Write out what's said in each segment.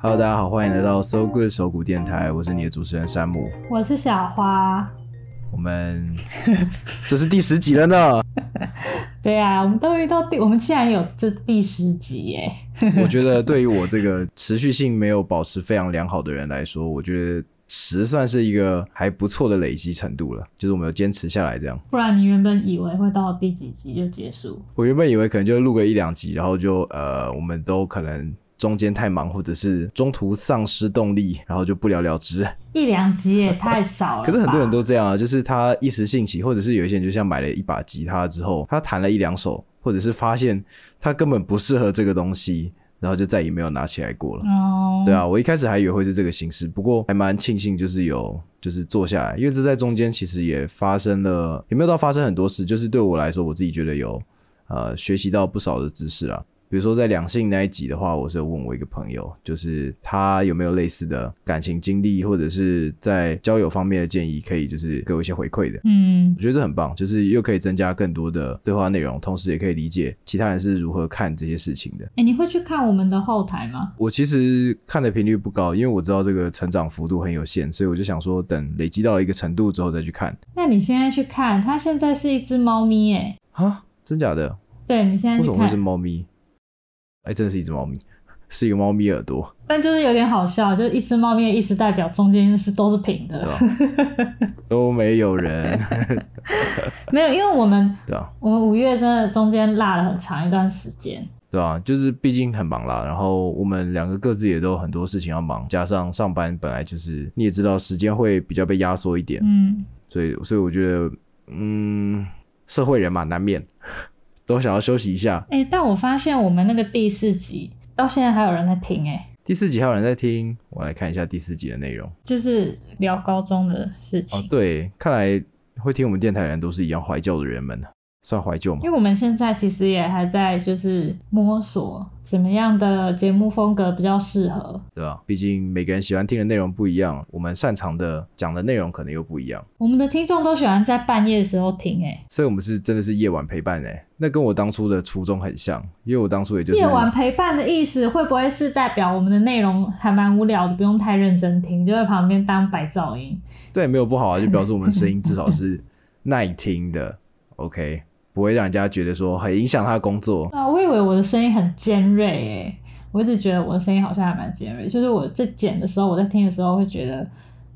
Hello，大家好，欢迎来到 So Good 手鼓电台，我是你的主持人山姆。我是小花。我们这是第十集了呢。对啊，我们都遇到第，我们竟然有这第十集耶！我觉得对于我这个持续性没有保持非常良好的人来说，我觉得十算是一个还不错的累积程度了，就是我们有坚持下来这样。不然你原本以为会到第几集就结束？我原本以为可能就录个一两集，然后就呃，我们都可能。中间太忙，或者是中途丧失动力，然后就不了了之。一两集也太少了。可是很多人都这样啊，就是他一时兴起，或者是有一些人就像买了一把吉他之后，他弹了一两首，或者是发现他根本不适合这个东西，然后就再也没有拿起来过了。哦，对啊，我一开始还以为会是这个形式，不过还蛮庆幸，就是有就是坐下来，因为这在中间其实也发生了，也没有到发生很多事，就是对我来说，我自己觉得有呃学习到不少的知识啊。比如说在两性那一集的话，我是有问我一个朋友，就是他有没有类似的感情经历，或者是在交友方面的建议，可以就是给我一些回馈的。嗯，我觉得这很棒，就是又可以增加更多的对话内容，同时也可以理解其他人是如何看这些事情的。哎，你会去看我们的后台吗？我其实看的频率不高，因为我知道这个成长幅度很有限，所以我就想说等累积到了一个程度之后再去看。那你现在去看，它现在是一只猫咪，哎，啊，真假的？对你现在为什么会是猫咪？哎，真的是一只猫咪，是一个猫咪耳朵，但就是有点好笑，就是一只猫咪的意思代表中间是都是平的，都没有人，没有，因为我们对啊，我们五月真的中间落了很长一段时间，对啊，就是毕竟很忙啦，然后我们两个各自也都有很多事情要忙，加上上班本来就是你也知道时间会比较被压缩一点，嗯，所以所以我觉得，嗯，社会人嘛，难免。都想要休息一下，哎，但我发现我们那个第四集到现在还有人在听，哎，第四集还有人在听，我来看一下第四集的内容，就是聊高中的事情。哦，对，看来会听我们电台的人都是一样怀旧的人们。算怀旧吗？因为我们现在其实也还在就是摸索怎么样的节目风格比较适合，对吧？毕竟每个人喜欢听的内容不一样，我们擅长的讲的内容可能又不一样。我们的听众都喜欢在半夜的时候听，哎，所以我们是真的是夜晚陪伴，哎，那跟我当初的初衷很像，因为我当初也就是夜晚陪伴的意思，会不会是代表我们的内容还蛮无聊的，不用太认真听，就在旁边当白噪音？这也没有不好啊，就表示我们声音至少是耐听的，OK。不会让人家觉得说很影响他的工作啊！我以为我的声音很尖锐诶，我一直觉得我的声音好像还蛮尖锐，就是我在剪的时候，我在听的时候会觉得。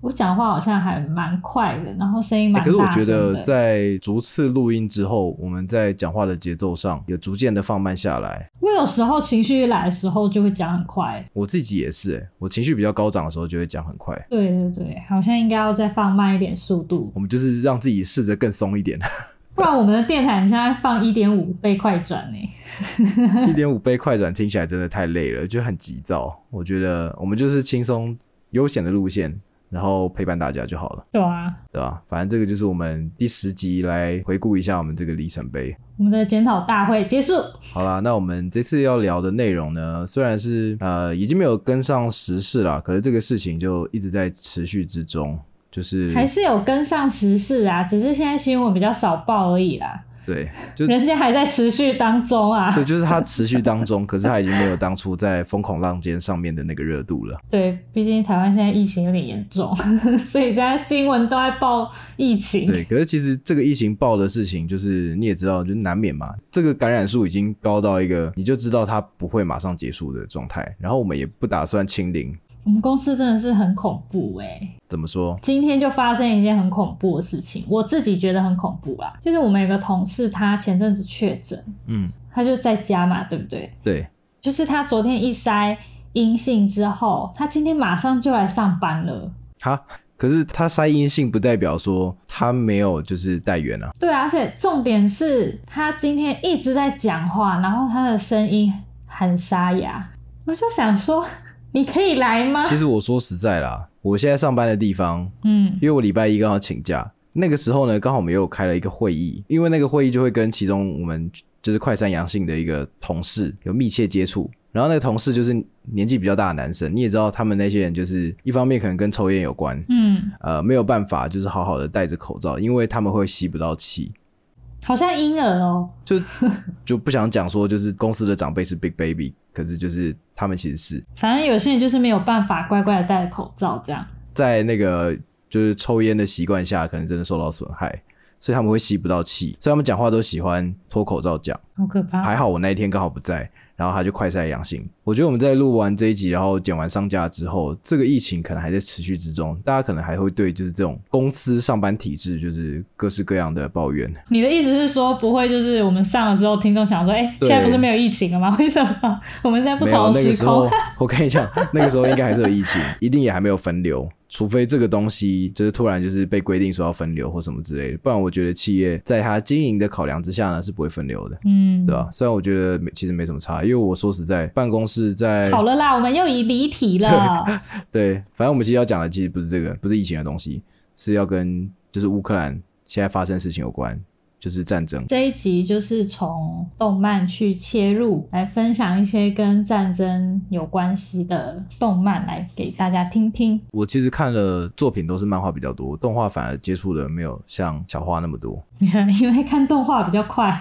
我讲话好像还蛮快的，然后声音可是我觉得在逐次录音之后，我们在讲话的节奏上有逐渐的放慢下来。我有时候情绪一来的时候就会讲很快。我自己也是，哎，我情绪比较高涨的时候就会讲很快。对对对，好像应该要再放慢一点速度。我们就是让自己试着更松一点。不然我们的电台现在放一点五倍快转呢？一点五倍快转听起来真的太累了，就很急躁。我觉得我们就是轻松悠闲的路线。然后陪伴大家就好了。对啊，对吧？反正这个就是我们第十集来回顾一下我们这个里程碑。我们的检讨大会结束。好啦，那我们这次要聊的内容呢，虽然是呃已经没有跟上时事了，可是这个事情就一直在持续之中，就是还是有跟上时事啊，只是现在新闻比较少报而已啦。对，就人家还在持续当中啊。对，就是它持续当中，可是它已经没有当初在风口浪尖上面的那个热度了。对，毕竟台湾现在疫情有点严重，所以在新闻都在报疫情。对，可是其实这个疫情报的事情，就是你也知道，就难免嘛。这个感染数已经高到一个，你就知道它不会马上结束的状态。然后我们也不打算清零。我们公司真的是很恐怖哎！怎么说？今天就发生一件很恐怖的事情，我自己觉得很恐怖啦。就是我们有个同事，他前阵子确诊，嗯，他就在家嘛，对不对？对。就是他昨天一筛阴性之后，他今天马上就来上班了。哈，可是他筛阴性不代表说他没有就是带源啊。对啊，而且重点是他今天一直在讲话，然后他的声音很沙哑，我就想说。你可以来吗？其实我说实在啦，我现在上班的地方，嗯，因为我礼拜一刚好请假，那个时候呢，刚好我们又开了一个会议，因为那个会议就会跟其中我们就是快三阳性的一个同事有密切接触，然后那个同事就是年纪比较大的男生，你也知道他们那些人就是一方面可能跟抽烟有关，嗯，呃，没有办法就是好好的戴着口罩，因为他们会吸不到气。好像婴儿哦，就 就不想讲说就是公司的长辈是 Big Baby，可是就是他们其实是，反正有些人就是没有办法乖乖的戴口罩这样，在那个就是抽烟的习惯下，可能真的受到损害，所以他们会吸不到气，所以他们讲话都喜欢脱口罩讲，好可怕。还好我那一天刚好不在。然后他就快筛阳性。我觉得我们在录完这一集，然后剪完上架之后，这个疫情可能还在持续之中，大家可能还会对就是这种公司上班体制，就是各式各样的抱怨。你的意思是说，不会就是我们上了之后，听众想说，哎，现在不是没有疫情了吗？为什么我们在不同时空？我跟你讲，那个时候应该还是有疫情，一定也还没有分流。除非这个东西就是突然就是被规定说要分流或什么之类的，不然我觉得企业在它经营的考量之下呢是不会分流的，嗯，对吧？虽然我觉得其实没什么差，因为我说实在，办公室在好了啦，我们又已离题了。对，反正我们其实要讲的其实不是这个，不是疫情的东西，是要跟就是乌克兰现在发生事情有关。就是战争这一集，就是从动漫去切入，来分享一些跟战争有关系的动漫，来给大家听听。我其实看了作品都是漫画比较多，动画反而接触的没有像小花那么多。因为看动画比较快，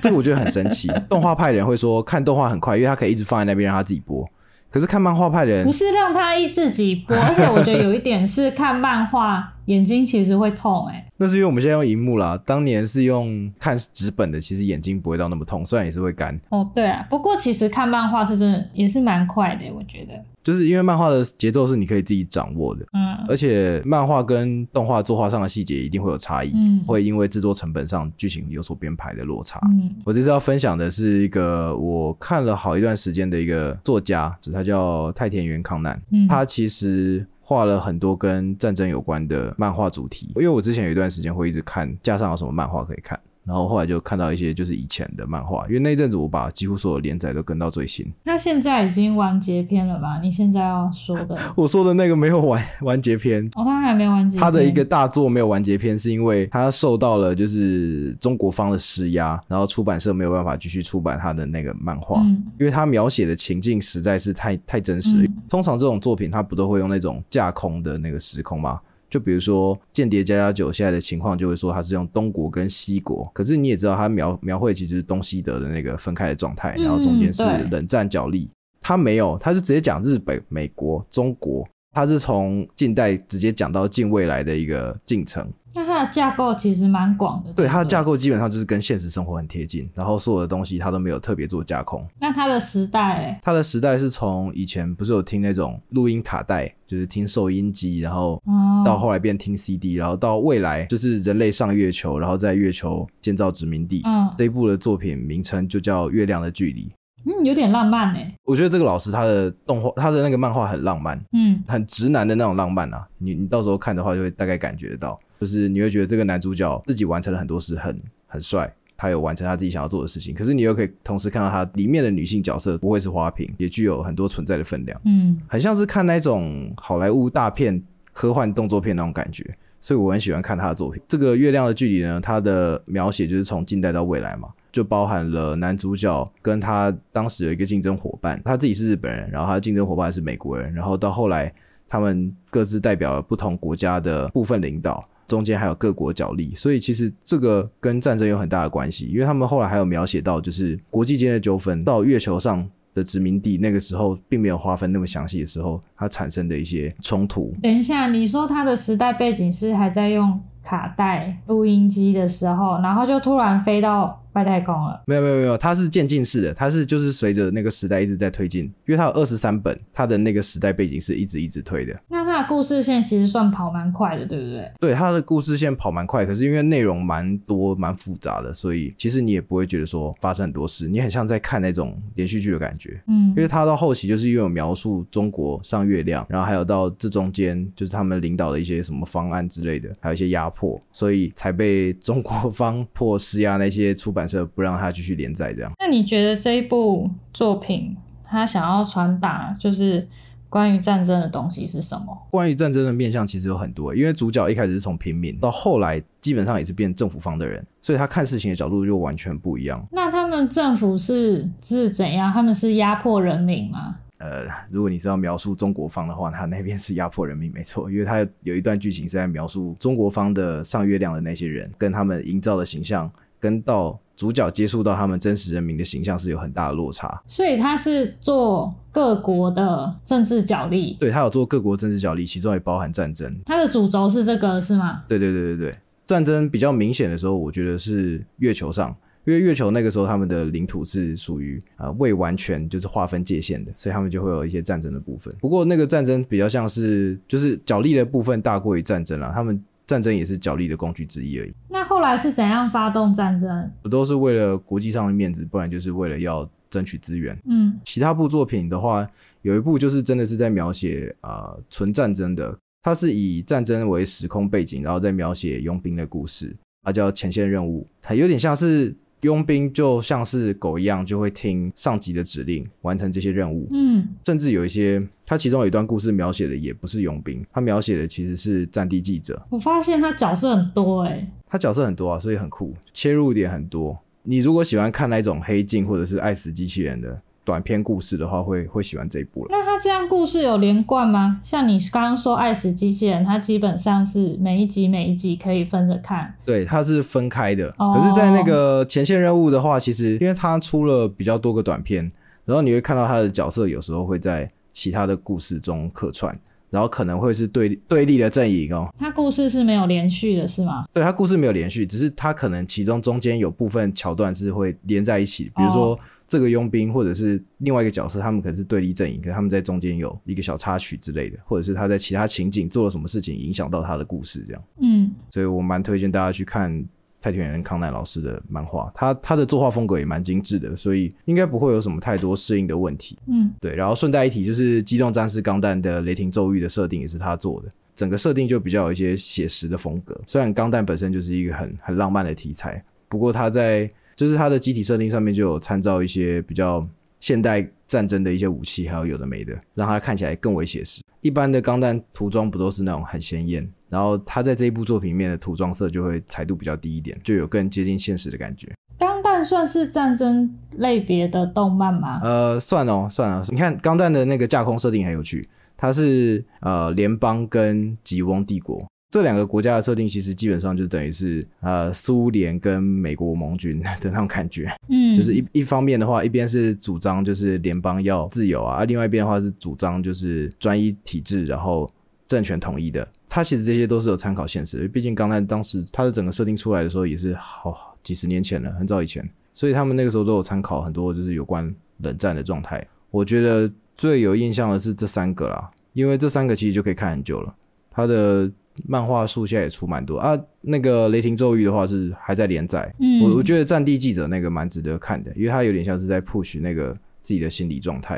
这个我觉得很神奇。动画派人会说看动画很快，因为他可以一直放在那边让他自己播。可是看漫画派人不是让他一自己播，而且我觉得有一点是看漫画眼睛其实会痛哎。那是因为我们现在用荧幕啦，当年是用看纸本的，其实眼睛不会到那么痛，虽然也是会干。哦，对啊，不过其实看漫画是真的也是蛮快的，我觉得。就是因为漫画的节奏是你可以自己掌握的，嗯，而且漫画跟动画作画上的细节一定会有差异，嗯，会因为制作成本上剧情有所编排的落差。嗯，我这次要分享的是一个我看了好一段时间的一个作家，他叫太田原康男，嗯，他其实画了很多跟战争有关的漫画主题，因为我之前有一段时间会一直看架上有什么漫画可以看。然后后来就看到一些就是以前的漫画，因为那阵子我把几乎所有连载都跟到最新。那现在已经完结篇了吧？你现在要说的？我说的那个没有完完结篇哦，他还没完结。他的一个大作没有完结篇，是因为他受到了就是中国方的施压，然后出版社没有办法继续出版他的那个漫画，因为他描写的情境实在是太太真实。通常这种作品他不都会用那种架空的那个时空吗？就比如说《间谍加加九》现在的情况，就会说它是用东国跟西国，可是你也知道，它描描绘其实是东西德的那个分开的状态，然后中间是冷战角力。它没有，它是直接讲日本、美国、中国，它是从近代直接讲到近未来的一个进程。那它的架构其实蛮广的，对它的架构基本上就是跟现实生活很贴近，然后所有的东西它都没有特别做架空。那它的时代，它的时代是从以前不是有听那种录音卡带，就是听收音机，然后到后来变听 CD，然后到未来就是人类上月球，然后在月球建造殖民地。嗯，这一部的作品名称就叫《月亮的距离》。嗯，有点浪漫呢。我觉得这个老师他的动画，他的那个漫画很浪漫，嗯，很直男的那种浪漫啊。你你到时候看的话，就会大概感觉得到。就是你会觉得这个男主角自己完成了很多事，很很帅，他有完成他自己想要做的事情。可是你又可以同时看到他里面的女性角色不会是花瓶，也具有很多存在的分量。嗯，很像是看那种好莱坞大片、科幻动作片那种感觉。所以我很喜欢看他的作品。这个月亮的距离呢，它的描写就是从近代到未来嘛，就包含了男主角跟他当时有一个竞争伙伴，他自己是日本人，然后他的竞争伙伴是美国人，然后到后来他们各自代表了不同国家的部分领导。中间还有各国角力，所以其实这个跟战争有很大的关系，因为他们后来还有描写到，就是国际间的纠纷到月球上的殖民地，那个时候并没有划分那么详细的时候，它产生的一些冲突。等一下，你说它的时代背景是还在用卡带录音机的时候，然后就突然飞到。外太空了？没有没有没有，它是渐进式的，它是就是随着那个时代一直在推进，因为它有二十三本，它的那个时代背景是一直一直推的。那它的故事线其实算跑蛮快的，对不对？对，它的故事线跑蛮快，可是因为内容蛮多蛮复杂的，所以其实你也不会觉得说发生很多事，你很像在看那种连续剧的感觉。嗯，因为它到后期就是因为有描述中国上月亮，然后还有到这中间就是他们领导的一些什么方案之类的，还有一些压迫，所以才被中国方迫施压那些出版。不让他继续连载，这样。那你觉得这一部作品，他想要传达就是关于战争的东西是什么？关于战争的面向其实有很多，因为主角一开始是从平民，到后来基本上也是变政府方的人，所以他看事情的角度就完全不一样。那他们政府是是怎样？他们是压迫人民吗？呃，如果你是要描述中国方的话，他那边是压迫人民，没错，因为他有一段剧情是在描述中国方的上月亮的那些人跟他们营造的形象。跟到主角接触到他们真实人民的形象是有很大的落差。所以他是做各国的政治角力，对他有做各国政治角力，其中也包含战争。他的主轴是这个是吗？对对对对对，战争比较明显的时候，我觉得是月球上。因为月球那个时候他们的领土是属于啊未完全就是划分界限的，所以他们就会有一些战争的部分。不过那个战争比较像是就是角力的部分大过于战争了，他们战争也是角力的工具之一而已。那后来是怎样发动战争？都是为了国际上的面子，不然就是为了要争取资源。嗯，其他部作品的话，有一部就是真的是在描写啊纯战争的，它是以战争为时空背景，然后再描写佣兵的故事，它叫前线任务，它有点像是。佣兵就像是狗一样，就会听上级的指令完成这些任务。嗯，甚至有一些，他其中有一段故事描写的也不是佣兵，他描写的其实是战地记者。我发现他角色很多哎，他角色很多啊，所以很酷，切入点很多。你如果喜欢看那种黑镜或者是爱死机器人的。短篇故事的话，会会喜欢这一部了。那它这样故事有连贯吗？像你刚刚说《爱死机器人》，它基本上是每一集每一集可以分着看。对，它是分开的。可是，在那个前线任务的话，其实因为它出了比较多个短片，然后你会看到它的角色有时候会在其他的故事中客串，然后可能会是对对立的阵营哦。它故事是没有连续的，是吗？对，它故事没有连续，只是它可能其中中间有部分桥段是会连在一起，比如说。这个佣兵或者是另外一个角色，他们可能是对立阵营，可他们在中间有一个小插曲之类的，或者是他在其他情景做了什么事情，影响到他的故事这样。嗯，所以我蛮推荐大家去看太田人康奈老师的漫画，他他的作画风格也蛮精致的，所以应该不会有什么太多适应的问题。嗯，对。然后顺带一提，就是《机动战士钢弹》的雷霆咒域的设定也是他做的，整个设定就比较有一些写实的风格。虽然钢弹本身就是一个很很浪漫的题材，不过他在就是它的机体设定上面就有参照一些比较现代战争的一些武器，还有有的没的，让它看起来更为写实。一般的钢弹涂装不都是那种很鲜艳，然后它在这一部作品里面的涂装色就会彩度比较低一点，就有更接近现实的感觉。钢弹算是战争类别的动漫吗？呃，算哦，算了。你看钢弹的那个架空设定很有趣，它是呃联邦跟吉翁帝国。这两个国家的设定其实基本上就等于是呃苏联跟美国盟军 的那种感觉，嗯，就是一一方面的话，一边是主张就是联邦要自由啊，另外一边的话是主张就是专一体制，然后政权统一的。它其实这些都是有参考现实，毕竟刚才当时它的整个设定出来的时候也是好几十年前了，很早以前，所以他们那个时候都有参考很多就是有关冷战的状态。我觉得最有印象的是这三个啦，因为这三个其实就可以看很久了，它的。漫画书现在也出蛮多啊，那个雷霆咒语的话是还在连载，嗯我我觉得战地记者那个蛮值得看的，因为它有点像是在 push 那个自己的心理状态，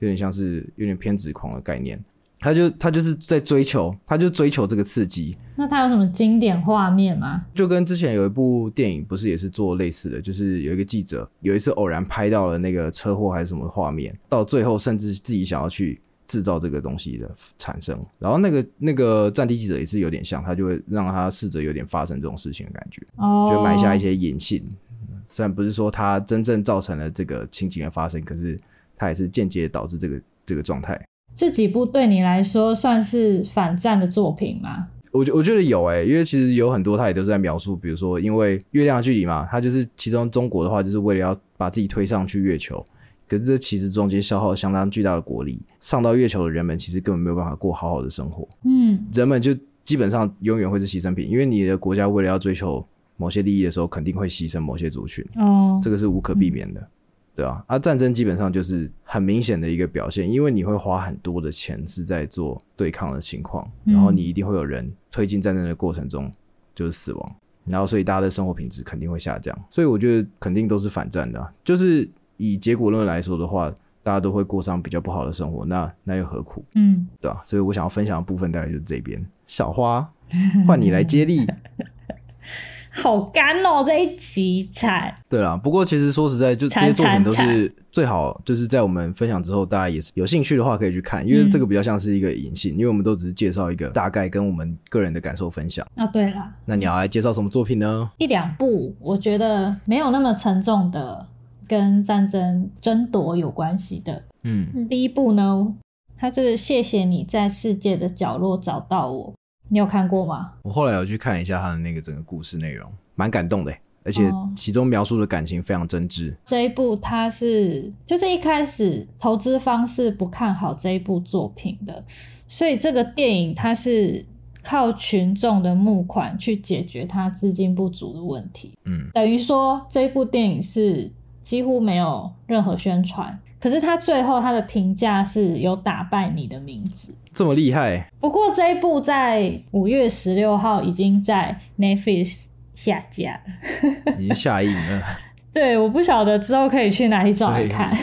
有点像是有点偏执狂的概念，他就他就是在追求，他就追求这个刺激。那他有什么经典画面吗？就跟之前有一部电影不是也是做类似的，就是有一个记者有一次偶然拍到了那个车祸还是什么画面，到最后甚至自己想要去。制造这个东西的产生，然后那个那个战地记者也是有点像，他就会让他试着有点发生这种事情的感觉，就埋下一些隐性。虽然不是说他真正造成了这个情景的发生，可是他也是间接导致这个这个状态。这几部对你来说算是反战的作品吗？我觉我觉得有诶，因为其实有很多他也都是在描述，比如说因为月亮距离嘛，他就是其中中国的话，就是为了要把自己推上去月球。可是这其实中间消耗相当巨大的国力，上到月球的人们其实根本没有办法过好好的生活。嗯，人们就基本上永远会是牺牲品，因为你的国家为了要追求某些利益的时候，肯定会牺牲某些族群。哦，这个是无可避免的，对啊，而战争基本上就是很明显的一个表现，因为你会花很多的钱是在做对抗的情况，然后你一定会有人推进战争的过程中就是死亡，然后所以大家的生活品质肯定会下降。所以我觉得肯定都是反战的，就是。以结果论来说的话，大家都会过上比较不好的生活，那那又何苦？嗯，对吧？所以我想要分享的部分大概就是这边。小花，换你来接力。好干哦，这一集惨。对啦，不过其实说实在，就这些作品都是最好，就是在我们分享之后，大家也是有兴趣的话可以去看，因为这个比较像是一个隐性，因为我们都只是介绍一个大概跟我们个人的感受分享。啊，对了，那你要来介绍什么作品呢？一两部，我觉得没有那么沉重的。跟战争争夺有关系的，嗯，第一部呢，它是谢谢你在世界的角落找到我，你有看过吗？我后来有去看一下他的那个整个故事内容，蛮感动的，而且其中描述的感情非常真挚。这一部它是就是一开始投资方是不看好这一部作品的，所以这个电影它是靠群众的募款去解决它资金不足的问题。嗯，等于说这一部电影是几乎没有任何宣传。可是他最后他的评价是有打败你的名字，这么厉害。不过这一部在五月十六号已经在 Netflix 下架了，已经下映了。对，我不晓得之后可以去哪里找来看。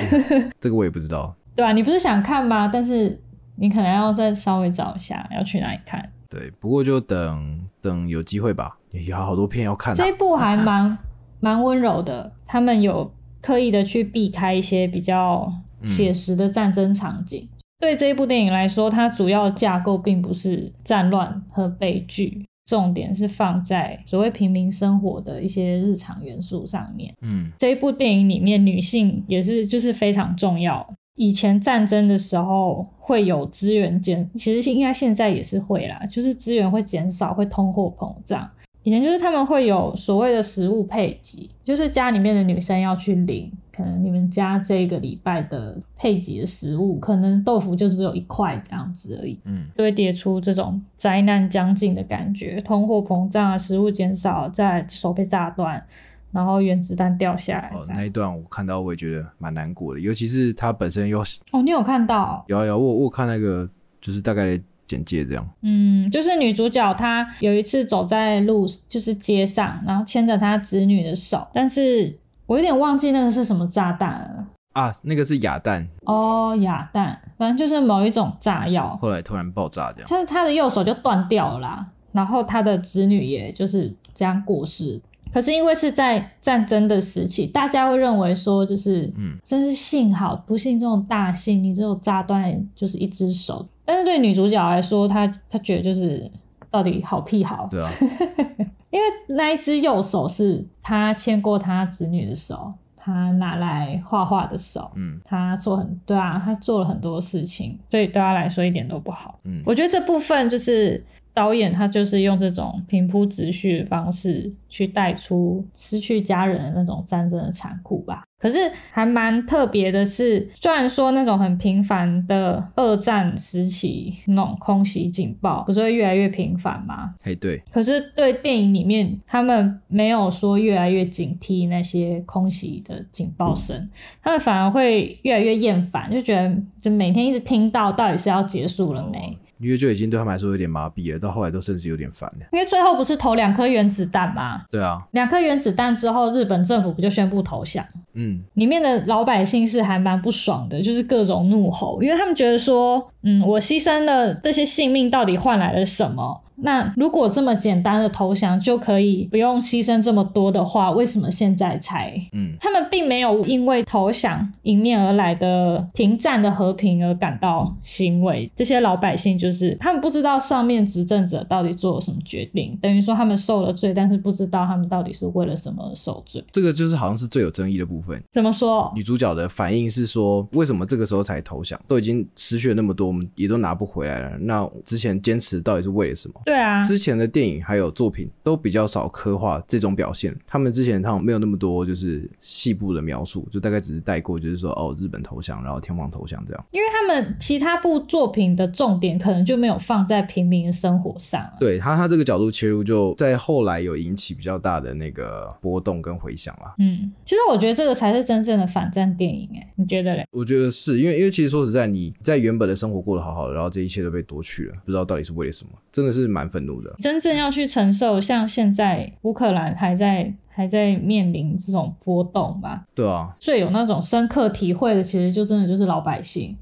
这个我也不知道。对啊，你不是想看吗？但是你可能要再稍微找一下，要去哪里看。对，不过就等等有机会吧。有好多片要看。这一部还蛮 蛮温柔的，他们有。刻意的去避开一些比较写实的战争场景。对这一部电影来说，它主要架构并不是战乱和悲剧，重点是放在所谓平民生活的一些日常元素上面。嗯，这一部电影里面女性也是就是非常重要。以前战争的时候会有资源减，其实应该现在也是会啦，就是资源会减少，会通货膨胀。以前就是他们会有所谓的食物配给，就是家里面的女生要去领，可能你们家这个礼拜的配给的食物，可能豆腐就只有一块这样子而已，嗯，堆叠出这种灾难将近的感觉，通货膨胀啊，食物减少，在手被炸断，然后原子弹掉下来。哦，那一段我看到我也觉得蛮难过的，尤其是他本身又哦，你有看到？有有，我我看那个就是大概。简介这样，嗯，就是女主角她有一次走在路，就是街上，然后牵着她侄女的手，但是我有点忘记那个是什么炸弹了。啊，那个是哑弹。哦，哑弹，反正就是某一种炸药，后来突然爆炸这样，就是她的右手就断掉了啦，然后她的子女也就是这样过世。可是因为是在战争的时期，大家会认为说，就是，嗯，真是幸好，不幸这种大幸，你只有炸断就是一只手。但是对女主角来说，她她觉得就是到底好屁好，对啊，因为那一只右手是她牵过她子女的手，她拿来画画的手，嗯，她做很对啊，她做了很多事情，所以对她来说一点都不好。嗯，我觉得这部分就是。导演他就是用这种平铺直叙的方式去带出失去家人的那种战争的残酷吧。可是还蛮特别的是，虽然说那种很频繁的二战时期那种空袭警报不是会越来越频繁吗？哎，对。可是对电影里面，他们没有说越来越警惕那些空袭的警报声，他们反而会越来越厌烦，就觉得就每天一直听到，到底是要结束了没？因为就已经对他们来说有点麻痹了，到后来都甚至有点烦了。因为最后不是投两颗原子弹吗？对啊，两颗原子弹之后，日本政府不就宣布投降？嗯，里面的老百姓是还蛮不爽的，就是各种怒吼，因为他们觉得说，嗯，我牺牲了这些性命，到底换来了什么？那如果这么简单的投降就可以不用牺牲这么多的话，为什么现在才？嗯，他们并没有因为投降迎面而来的停战的和平而感到欣慰。这些老百姓就是他们不知道上面执政者到底做了什么决定，等于说他们受了罪，但是不知道他们到底是为了什么受罪。这个就是好像是最有争议的部分。怎么说？女主角的反应是说，为什么这个时候才投降？都已经失去了那么多，我们也都拿不回来了。那之前坚持到底是为了什么？对啊，之前的电影还有作品都比较少刻画这种表现。他们之前他们没有那么多就是细部的描述，就大概只是带过，就是说哦，日本投降，然后天皇投降这样。因为他们其他部作品的重点可能就没有放在平民的生活上。对他，他这个角度切入，就在后来有引起比较大的那个波动跟回响啦。嗯，其实我觉得这个才是真正的反战电影，哎，你觉得嘞？我觉得是因为因为其实说实在，你在原本的生活过得好好的，然后这一切都被夺去了，不知道到底是为了什么，真的是蛮愤怒的。真正要去承受像现在乌克兰还在还在面临这种波动吧？对啊，最有那种深刻体会的，其实就真的就是老百姓。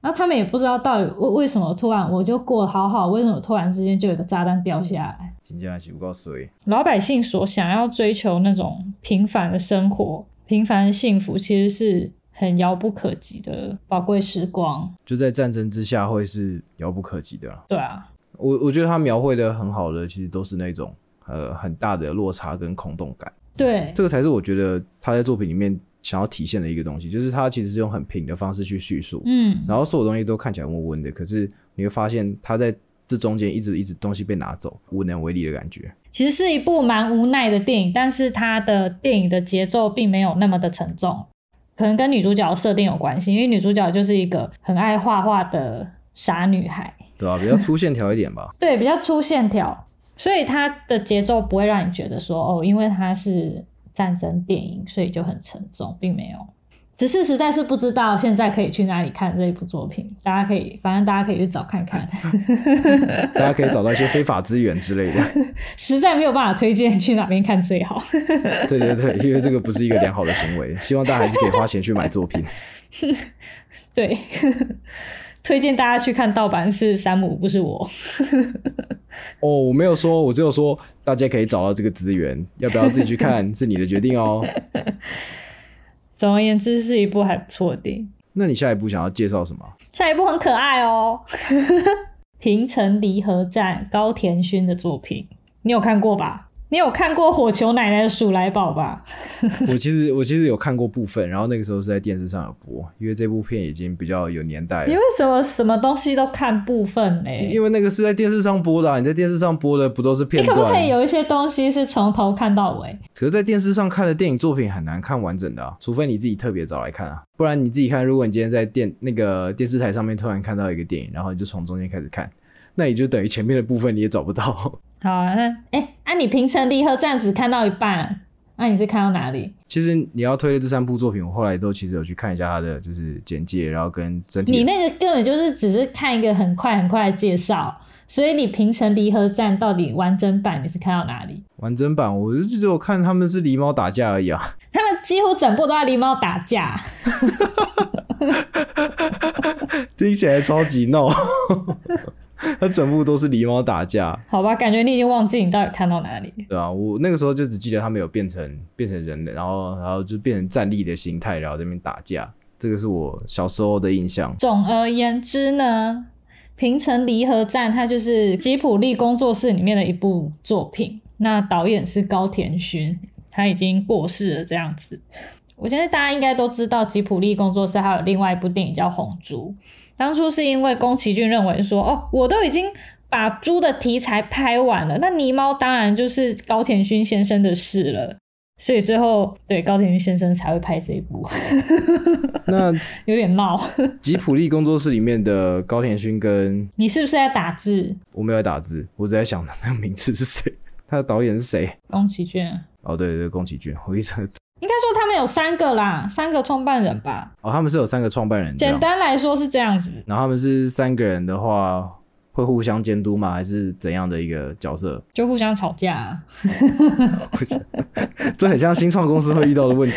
那他们也不知道到底为为什么突然我就过得好好，为什么突然之间就有个炸弹掉下来？真正是不。老百姓所想要追求那种平凡的生活、平凡的幸福，其实是很遥不可及的宝贵时光。就在战争之下，会是遥不可及的。对啊。我我觉得他描绘的很好的，其实都是那种呃很大的落差跟空洞感。对，这个才是我觉得他在作品里面想要体现的一个东西，就是他其实是用很平的方式去叙述，嗯，然后所有东西都看起来温温的，可是你会发现他在这中间一直一直东西被拿走，无能为力的感觉。其实是一部蛮无奈的电影，但是他的电影的节奏并没有那么的沉重，可能跟女主角设定有关系，因为女主角就是一个很爱画画的傻女孩，对吧？比较粗线条一点吧。对，比较粗线条，所以它的节奏不会让你觉得说哦，因为它是战争电影，所以就很沉重，并没有。只是实在是不知道现在可以去哪里看这一部作品，大家可以，反正大家可以去找看看。大家可以找到一些非法资源之类的。实在没有办法推荐去哪边看最好。对对对，因为这个不是一个良好的行为，希望大家还是可以花钱去买作品。对，推荐大家去看盗版是山姆，不是我。哦，我没有说，我只有说大家可以找到这个资源，要不要自己去看 是你的决定哦。总而言之，是一部还不错的电影。那你下一步想要介绍什么？下一部很可爱哦，《平城离合战》高田勋的作品，你有看过吧？你有看过火球奶奶的鼠来宝吧？我其实我其实有看过部分，然后那个时候是在电视上有播，因为这部片已经比较有年代了。你为什么什么东西都看部分呢？因为那个是在电视上播的，你在电视上播的不都是片段？你可不可以有一些东西是从头看到尾？可是，在电视上看的电影作品很难看完整的啊，除非你自己特别找来看啊，不然你自己看，如果你今天在电那个电视台上面突然看到一个电影，然后你就从中间开始看。那也就等于前面的部分你也找不到。好啊，那哎，啊，你平成离合站只看到一半，那你是看到哪里？其实你要推的这三部作品，我后来都其实有去看一下它的就是简介，然后跟整体。你那个根本就是只是看一个很快很快的介绍，所以你平成离合站到底完整版你是看到哪里？完整版我就只有看他们是狸猫打架而已啊。他们几乎整部都在狸猫打架，听起来超级闹。他整部都是狸猫打架，好吧，感觉你已经忘记你到底看到哪里。对啊，我那个时候就只记得他们有变成变成人类，然后然后就变成站立的形态，然后这边打架，这个是我小时候的印象。总而言之呢，平成离合战它就是吉普力工作室里面的一部作品，那导演是高田勋，他已经过世了。这样子，我觉得大家应该都知道吉普力工作室还有另外一部电影叫《红猪》。当初是因为宫崎骏认为说，哦，我都已经把猪的题材拍完了，那泥猫当然就是高田勋先生的事了，所以最后对高田勋先生才会拍这一部。那 有点闹。吉普力工作室里面的高田勋跟 你是不是在打字？我没有在打字，我只在想那个名字是谁，他的导演是谁？宫崎骏。哦，对对，宫崎骏，我一直。应该说他们有三个啦，三个创办人吧。哦，他们是有三个创办人。简单来说是这样子。然后他们是三个人的话，会互相监督吗？还是怎样的一个角色？就互相吵架。这很像新创公司会遇到的问题。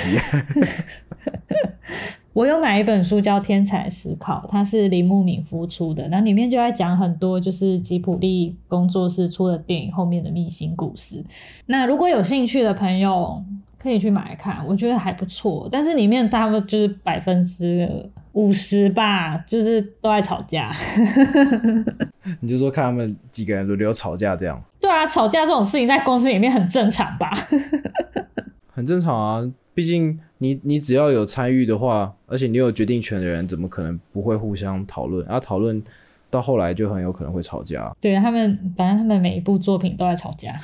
我有买一本书叫《天才思考》，它是林木敏夫出的，那里面就在讲很多就是吉普力工作室出的电影后面的秘辛故事。那如果有兴趣的朋友。可以去买来看，我觉得还不错。但是里面大部分就是百分之五十吧，就是都在吵架。你就说看他们几个人轮流吵架这样？对啊，吵架这种事情在公司里面很正常吧？很正常啊，毕竟你你只要有参与的话，而且你有决定权的人，怎么可能不会互相讨论？然后讨论到后来就很有可能会吵架。对他们，反正他们每一部作品都在吵架。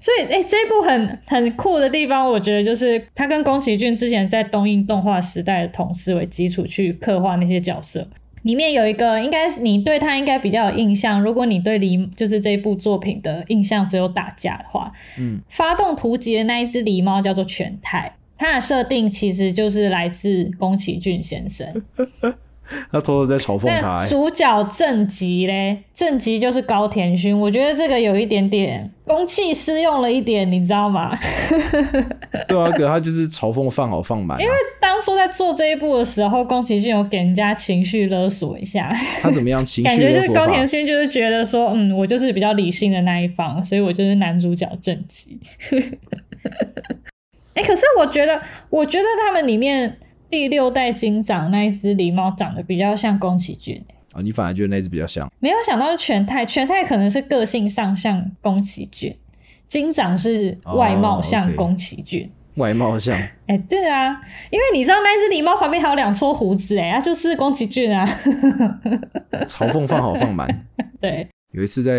所以，哎，这一部很很酷的地方，我觉得就是他跟宫崎骏之前在东映动画时代的同事为基础去刻画那些角色。里面有一个，应该你对他应该比较有印象。如果你对狸就是这一部作品的印象只有打架的话，嗯，发动突击的那一只狸猫叫做全太，它的设定其实就是来自宫崎骏先生。他偷偷在嘲讽他。主角正极嘞，正极就是高田勋。我觉得这个有一点点公器私用了一点，你知道吗？对啊，可他就是嘲讽放好放满。因为当初在做这一部的时候，宫崎骏有给人家情绪勒索一下。他怎么样？情绪感觉就是高田勋就是觉得说，嗯，我就是比较理性的那一方，所以我就是男主角正极。哎，可是我觉得，我觉得他们里面。第六代金长那一只狸猫长得比较像宫崎骏哦，你反而觉得那只比较像？没有想到是全泰，全泰可能是个性上像宫崎骏，金长是外貌像宫崎骏。外貌像。哎，对啊，因为你知道那只狸猫旁边还有两撮胡子，哎，它就是宫崎骏啊。嘲讽放好放满。对，有一次在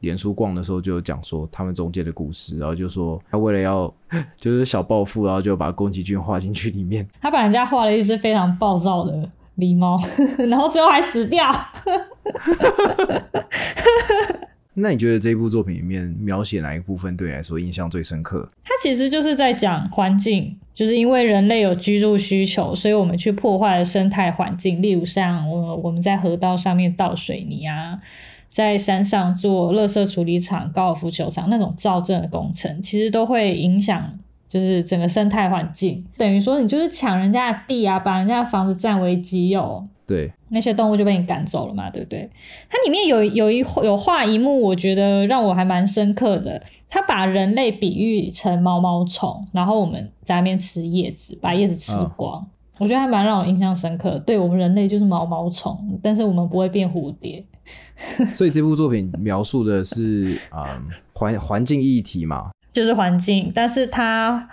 脸书逛的时候，就有讲说他们中间的故事，然后就说他为了要 就是小暴富，然后就把宫崎骏画进去里面。他把人家画了一只非常暴躁的狸猫，然后最后还死掉。那你觉得这部作品里面描写哪一部分对你来说印象最深刻？它其实就是在讲环境，就是因为人类有居住需求，所以我们去破坏了生态环境。例如像我我们在河道上面倒水泥啊，在山上做垃圾处理厂、高尔夫球场那种造镇的工程，其实都会影响就是整个生态环境。等于说你就是抢人家的地啊，把人家的房子占为己有。对。那些动物就被你赶走了嘛，对不对？它里面有有一有画一幕，我觉得让我还蛮深刻的。他把人类比喻成毛毛虫，然后我们在那边吃叶子，把叶子吃光。我觉得还蛮让我印象深刻。对我们人类就是毛毛虫，但是我们不会变蝴蝶。所以这部作品描述的是啊环环境议题嘛，就是环境，但是它。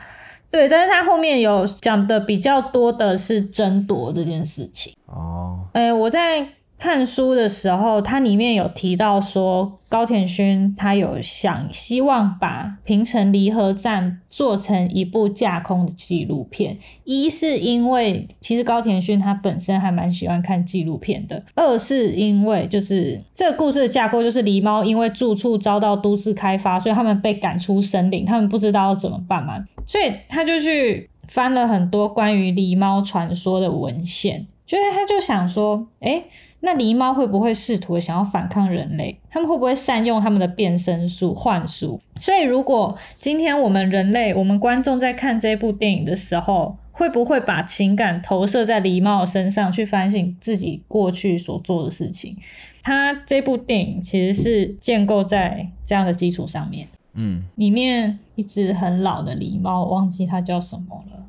对，但是它后面有讲的比较多的是争夺这件事情。哦，哎，我在。看书的时候，它里面有提到说，高田勋他有想希望把平城离合站做成一部架空的纪录片。一是因为其实高田勋他本身还蛮喜欢看纪录片的；二是因为就是这个故事的架构就是狸猫因为住处遭到都市开发，所以他们被赶出森林，他们不知道怎么办嘛，所以他就去翻了很多关于狸猫传说的文献，就是他就想说，哎。那狸猫会不会试图想要反抗人类？他们会不会善用他们的变身术、幻术？所以，如果今天我们人类、我们观众在看这部电影的时候，会不会把情感投射在狸猫身上，去反省自己过去所做的事情？它这部电影其实是建构在这样的基础上面。嗯，里面一只很老的狸猫，忘记它叫什么了。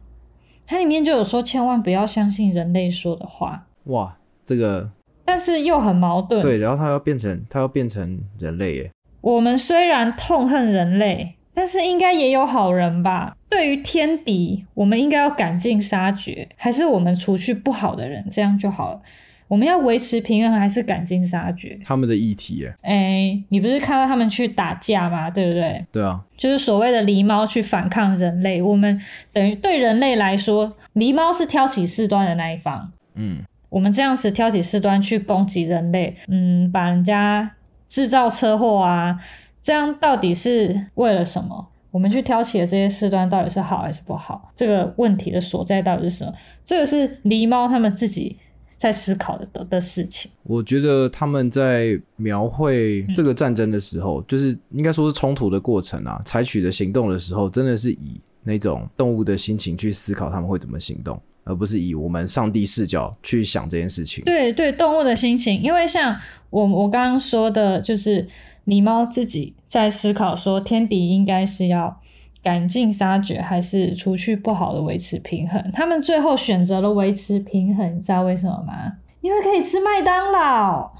它里面就有说，千万不要相信人类说的话。哇，这个。但是又很矛盾。对，然后他要变成他要变成人类耶。我们虽然痛恨人类，但是应该也有好人吧？对于天敌，我们应该要赶尽杀绝，还是我们除去不好的人，这样就好了？我们要维持平衡，还是赶尽杀绝？他们的议题耶。哎，你不是看到他们去打架吗？对不对？对啊，就是所谓的狸猫去反抗人类。我们等于对人类来说，狸猫是挑起事端的那一方。嗯。我们这样子挑起事端去攻击人类，嗯，把人家制造车祸啊，这样到底是为了什么？我们去挑起的这些事端到底是好还是不好？这个问题的所在到底是什么？这个是狸猫他们自己在思考的的事情。我觉得他们在描绘这个战争的时候，就是应该说是冲突的过程啊，采取的行动的时候，真的是以那种动物的心情去思考他们会怎么行动。而不是以我们上帝视角去想这件事情。对对，动物的心情，因为像我我刚刚说的，就是狸猫自己在思考说，天敌应该是要赶尽杀绝，还是除去不好的维持平衡？他们最后选择了维持平衡，你知道为什么吗？因为可以吃麦当劳。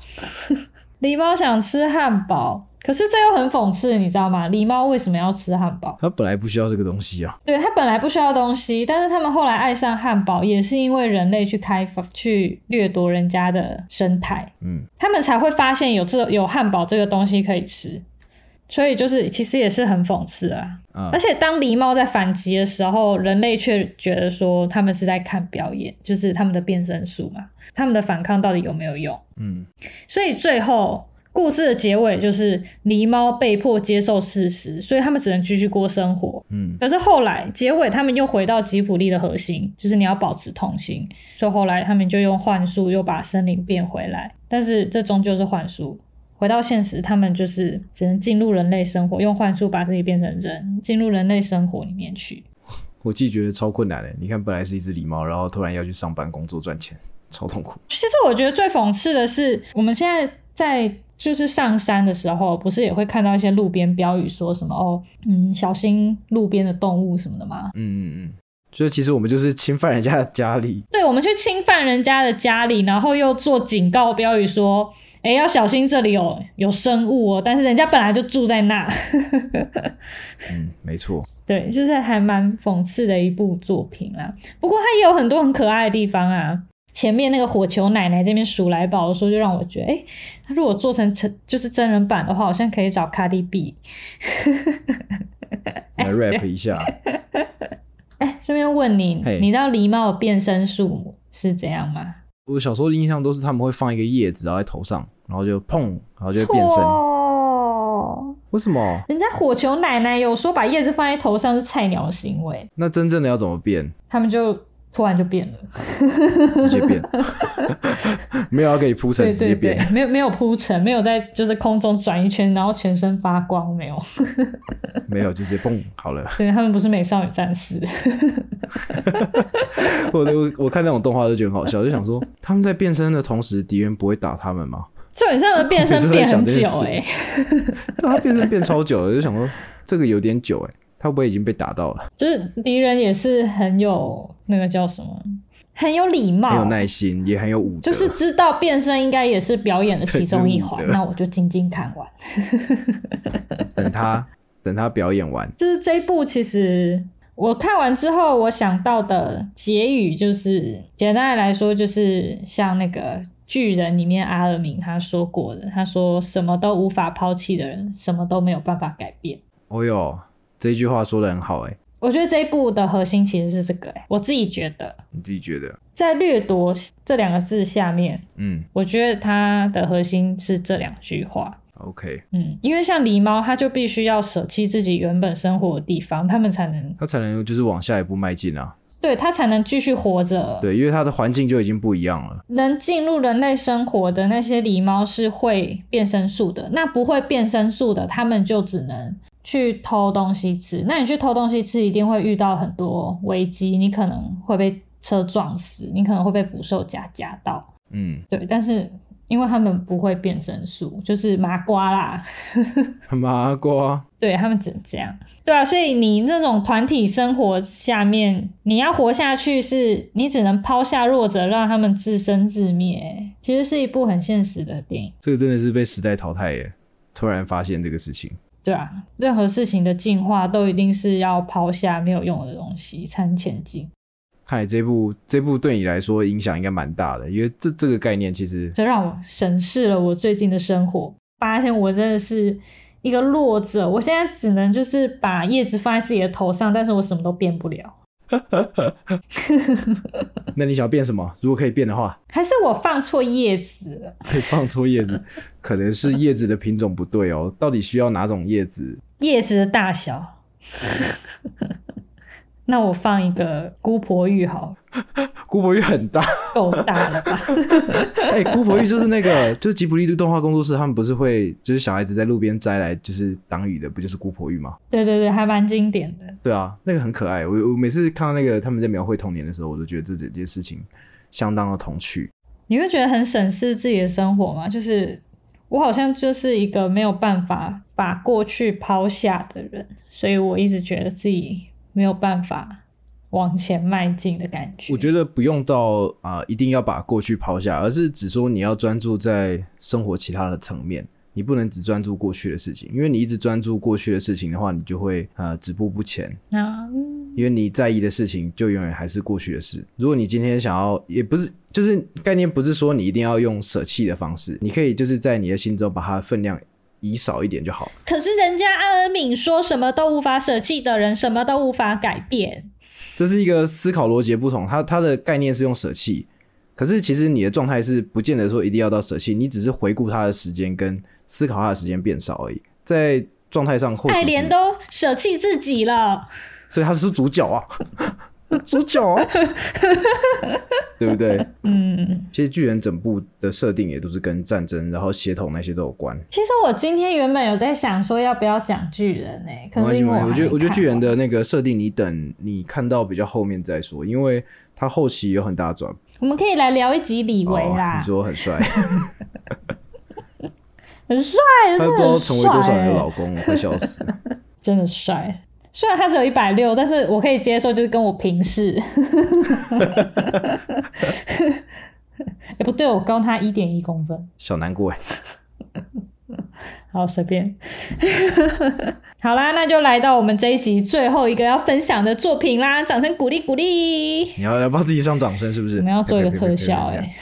狸猫想吃汉堡。可是这又很讽刺，你知道吗？狸猫为什么要吃汉堡？它本来不需要这个东西啊。对，它本来不需要东西，但是他们后来爱上汉堡，也是因为人类去开发、去掠夺人家的生态，嗯，他们才会发现有这有汉堡这个东西可以吃。所以就是其实也是很讽刺啊。而且当狸猫在反击的时候，人类却觉得说他们是在看表演，就是他们的变身术嘛，他们的反抗到底有没有用？嗯，所以最后。故事的结尾就是狸猫被迫接受事实，所以他们只能继续过生活。嗯，可是后来结尾他们又回到吉普力的核心，就是你要保持童心。所以后来他们就用幻术又把森林变回来，但是这终究是幻术。回到现实，他们就是只能进入人类生活，用幻术把自己变成人，进入人类生活里面去。我自己觉得超困难的。你看，本来是一只狸猫，然后突然要去上班工作赚钱，超痛苦。其实我觉得最讽刺的是，我们现在在。就是上山的时候，不是也会看到一些路边标语，说什么哦，嗯，小心路边的动物什么的吗？嗯嗯嗯。就是其实我们就是侵犯人家的家里，对，我们去侵犯人家的家里，然后又做警告标语说，哎，要小心这里有有生物哦。但是人家本来就住在那。嗯，没错。对，就是还蛮讽刺的一部作品啦。不过它也有很多很可爱的地方啊。前面那个火球奶奶这边数来宝的时候，就让我觉得，哎，他如果做成成就是真人版的话，好像可以找卡迪 B 来 rap 一下。哎，顺便问你，你知道狸猫的变身术是怎样吗？我小时候的印象都是他们会放一个叶子，然后在头上，然后就砰，然后就变身。为什么？人家火球奶奶有说把叶子放在头上是菜鸟行为。那真正的要怎么变？他们就。突然就变了，直接变，没有要给你铺成，直接变，没有没有铺陈，没有在就是空中转一圈，然后全身发光，没有，没有，就直接蹦好了。对他们不是美少女战士，我我我看那种动画都觉得很好笑，就想说他们在变身的同时，敌人不会打他们吗？就很像变身变很久哎，他变身变超久了，就想说这个有点久哎。他会不会已经被打到了？就是敌人也是很有那个叫什么，很有礼貌，很有耐心，也很有武德。就是知道变身应该也是表演的其中一环，那我就静静看完。等他等他表演完，就是这一部其实我看完之后，我想到的结语就是简单的来说，就是像那个巨人里面阿尔敏他说过的，他说什么都无法抛弃的人，什么都没有办法改变。哦哟。这句话说的很好，哎，我觉得这一部的核心其实是这个，哎，我自己觉得，你自己觉得，在掠夺这两个字下面，嗯，我觉得它的核心是这两句话，OK，嗯，因为像狸猫，它就必须要舍弃自己原本生活的地方，它们才能，它才能就是往下一步迈进啊，对，它才能继续活着，对，因为它的环境就已经不一样了，能进入人类生活的那些狸猫是会变身术的，那不会变身术的，它们就只能。去偷东西吃，那你去偷东西吃，一定会遇到很多危机，你可能会被车撞死，你可能会被捕兽夹夹到，嗯，对。但是因为他们不会变身术，就是麻瓜啦，麻瓜，对他们只能这样，对啊。所以你这种团体生活下面，你要活下去，是你只能抛下弱者，让他们自生自灭。其实是一部很现实的电影。这个真的是被时代淘汰耶！突然发现这个事情。对啊，任何事情的进化都一定是要抛下没有用的东西才能前进。看来这部这部对你来说影响应该蛮大的，因为这这个概念其实这让我审视了我最近的生活，发现我真的是一个弱者。我现在只能就是把叶子放在自己的头上，但是我什么都变不了。那你想要变什么？如果可以变的话，还是我放错叶子了？放错叶子，可能是叶子的品种不对哦。到底需要哪种叶子？叶子的大小。那我放一个姑婆玉好，姑婆玉很大，够大了吧？哎，姑婆玉就是那个，就是吉卜力的动画工作室，他们不是会就是小孩子在路边摘来就是挡雨的，不就是姑婆玉吗？对对对，还蛮经典的。对啊，那个很可爱。我我每次看到那个他们在描绘童年的时候，我都觉得这整件事情相当的童趣。你会觉得很审视自己的生活吗？就是我好像就是一个没有办法把过去抛下的人，所以我一直觉得自己。没有办法往前迈进的感觉。我觉得不用到啊，一定要把过去抛下，而是只说你要专注在生活其他的层面，你不能只专注过去的事情，因为你一直专注过去的事情的话，你就会呃止步不前。啊，因为你在意的事情就永远还是过去的事。如果你今天想要，也不是就是概念不是说你一定要用舍弃的方式，你可以就是在你的心中把它分量。移少一点就好。可是人家阿尔敏说什么都无法舍弃的人，什么都无法改变。这是一个思考逻辑不同，他他的概念是用舍弃，可是其实你的状态是不见得说一定要到舍弃，你只是回顾他的时间跟思考他的时间变少而已。在状态上，爱莲都舍弃自己了，所以他是主角啊。主角，对不对？嗯，其实巨人整部的设定也都是跟战争，然后协同那些都有关。其实我今天原本有在想说要不要讲巨人呢？没关系，我觉得我觉得巨人的那个设定，你等你看到比较后面再说，因为他后期有很大转。我们可以来聊一集李维啦。你说很帅，很帅，他不知道成为多少人的老公，我会笑死。真的帅。虽然他只有一百六，但是我可以接受，就是跟我平视。也不对，我高他一点一公分，小难过哎。好，随便。好啦，那就来到我们这一集最后一个要分享的作品啦，掌声鼓励鼓励。你要要帮自己上掌声是不是？我们要做一个特效哎。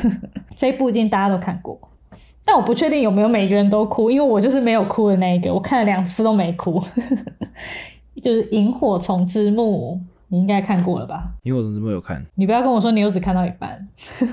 这一部已经大家都看过，但我不确定有没有每个人都哭，因为我就是没有哭的那一个，我看了两次都没哭。就是《萤火虫之墓》，你应该看过了吧？萤火虫之墓有看。你不要跟我说你又只看到一半。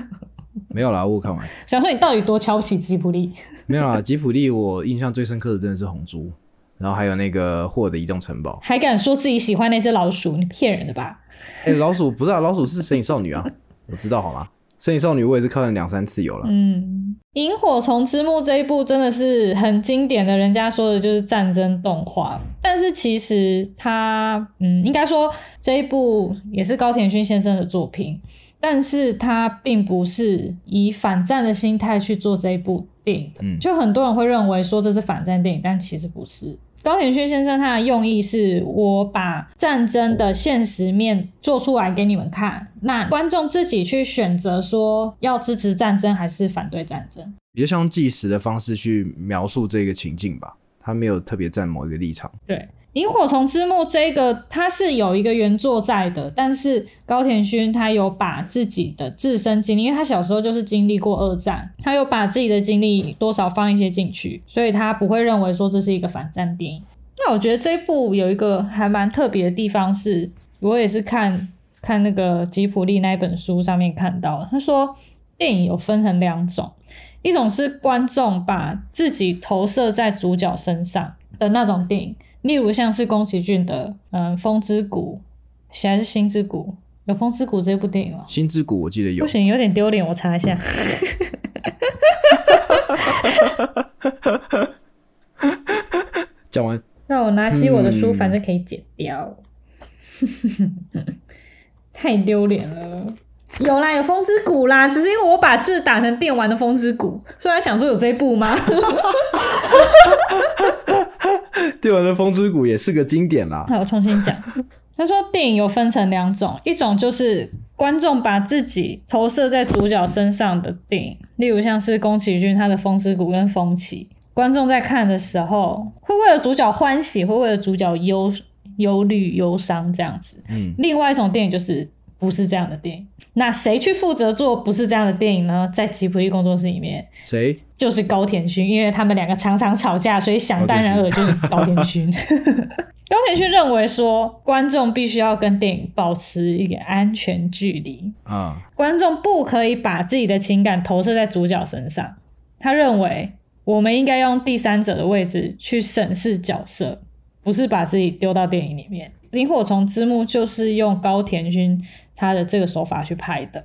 没有啦，我看完。想说你到底多瞧不起吉普力？没有啦，吉普力我印象最深刻的真的是红猪，然后还有那个霍尔的移动城堡。还敢说自己喜欢那只老鼠？你骗人的吧？哎，老鼠不是啊，老鼠是神隐少女啊，我知道好吗？神隐少女我也是看了两三次有了。嗯，萤火虫之墓这一部真的是很经典的，人家说的就是战争动画。但是其实它，嗯，应该说这一部也是高田勋先生的作品，但是他并不是以反战的心态去做这一部电影的。嗯，就很多人会认为说这是反战电影，但其实不是。高田勋先生他的用意是我把战争的现实面做出来给你们看，那观众自己去选择说要支持战争还是反对战争，比较像纪实的方式去描述这个情境吧，他没有特别站某一个立场。对。萤火虫之墓这个，它是有一个原作在的，但是高田勋他有把自己的自身经历，因为他小时候就是经历过二战，他有把自己的经历多少放一些进去，所以他不会认为说这是一个反战电影。那我觉得这一部有一个还蛮特别的地方，是我也是看看那个吉普力那一本书上面看到，他说电影有分成两种，一种是观众把自己投射在主角身上的那种电影。例如像是宫崎骏的，嗯，《风之谷》还是《星之谷》？有《风之谷》这部电影吗？《星之谷》我记得有。不行，有点丢脸，我查一下。讲完。让我拿起我的书，反正可以剪掉。太丢脸了。有啦，有《风之谷》啦，只是因为我把字打成电玩的《风之谷》，所以想说有这一部吗？电玩的《风之谷》也是个经典啦。那我重新讲，他说电影有分成两种，一种就是观众把自己投射在主角身上的电影，例如像是宫崎骏他的《风之谷》跟《风起》，观众在看的时候会为了主角欢喜，会为了主角忧忧虑、忧伤这样子。嗯，另外一种电影就是。不是这样的电影，那谁去负责做不是这样的电影呢？在吉普力工作室里面，谁就是高田勋，因为他们两个常常吵架，所以想当然尔就是高田勋。高田勋认为说，观众必须要跟电影保持一个安全距离啊，观众不可以把自己的情感投射在主角身上。他认为，我们应该用第三者的位置去审视角色，不是把自己丢到电影里面。萤火虫之墓就是用高田勋。他的这个手法去拍的，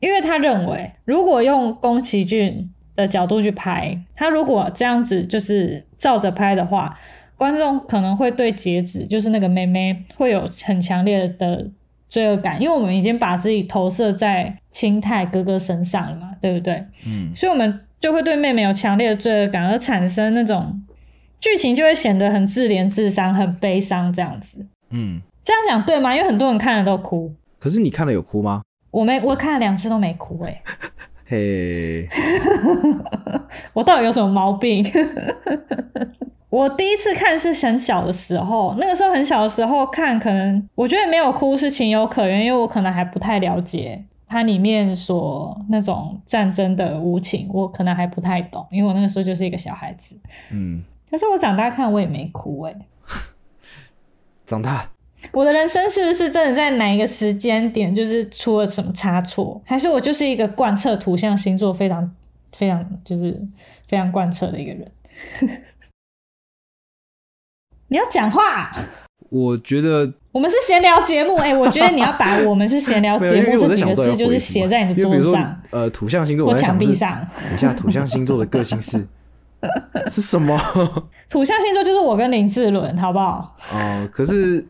因为他认为，如果用宫崎骏的角度去拍，他如果这样子就是照着拍的话，观众可能会对截止，就是那个妹妹，会有很强烈的罪恶感，因为我们已经把自己投射在青太哥哥身上了嘛，对不对？嗯，所以我们就会对妹妹有强烈的罪恶感，而产生那种剧情就会显得很自怜自伤、很悲伤这样子。嗯，这样讲对吗？因为很多人看了都哭。可是你看了有哭吗？我没，我看了两次都没哭哎。嘿，我到底有什么毛病？我第一次看是很小的时候，那个时候很小的时候看，可能我觉得没有哭是情有可原，因为我可能还不太了解它里面所那种战争的无情，我可能还不太懂，因为我那个时候就是一个小孩子。嗯，可是我长大看我也没哭哎。长大。我的人生是不是真的在哪一个时间点就是出了什么差错？还是我就是一个贯彻图像星座非常非常就是非常贯彻的一个人？你要讲话？我觉得我们是闲聊节目，哎，我觉得你要把我们是闲聊 节目这几个字就是写在你的桌上，呃，土象星座或墙壁上。等一下，土象星座的个性是 是什么？土象星座就是我跟林志伦，好不好？哦，可是。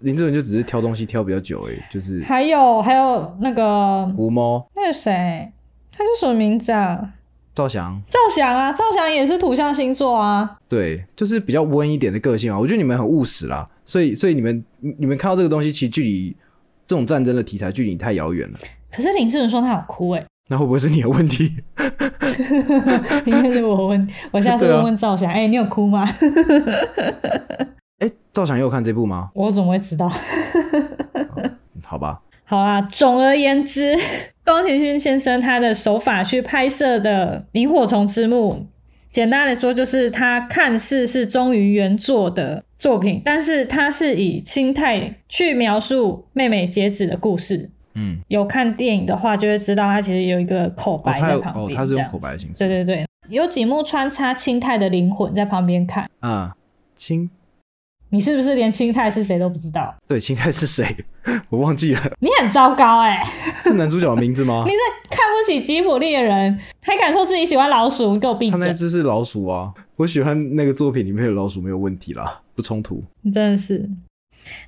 林志文就只是挑东西挑比较久诶，就是还有还有那个古猫，那个谁，他叫什么名字啊？赵翔，赵翔啊，赵翔也是土象星座啊。对，就是比较温一点的个性啊。我觉得你们很务实啦，所以，所以你们你们看到这个东西，其实距离这种战争的题材距离太遥远了。可是林志文说他有哭哎，那会不会是你的问题？应该是我问，我下次问问赵翔，哎，你有哭吗？哎，赵翔也有看这部吗？我怎么会知道？好吧。好啊，总而言之，宫崎骏先生他的手法去拍摄的《萤火虫之墓》，简单来说就是他看似是忠于原作的作品，但是他是以清太去描述妹妹截止的故事。嗯，有看电影的话就会知道，他其实有一个口白在旁边。哦，他是用口白的形式。对对对，有几幕穿插清太的灵魂在旁边看。啊，清。你是不是连青太是谁都不知道？对，青太是谁？我忘记了。你很糟糕哎！是男主角的名字吗？你在看不起吉普力的人，还敢说自己喜欢老鼠？给我闭嘴！他那只是老鼠啊！我喜欢那个作品里面的老鼠，没有问题啦，不冲突。你真的是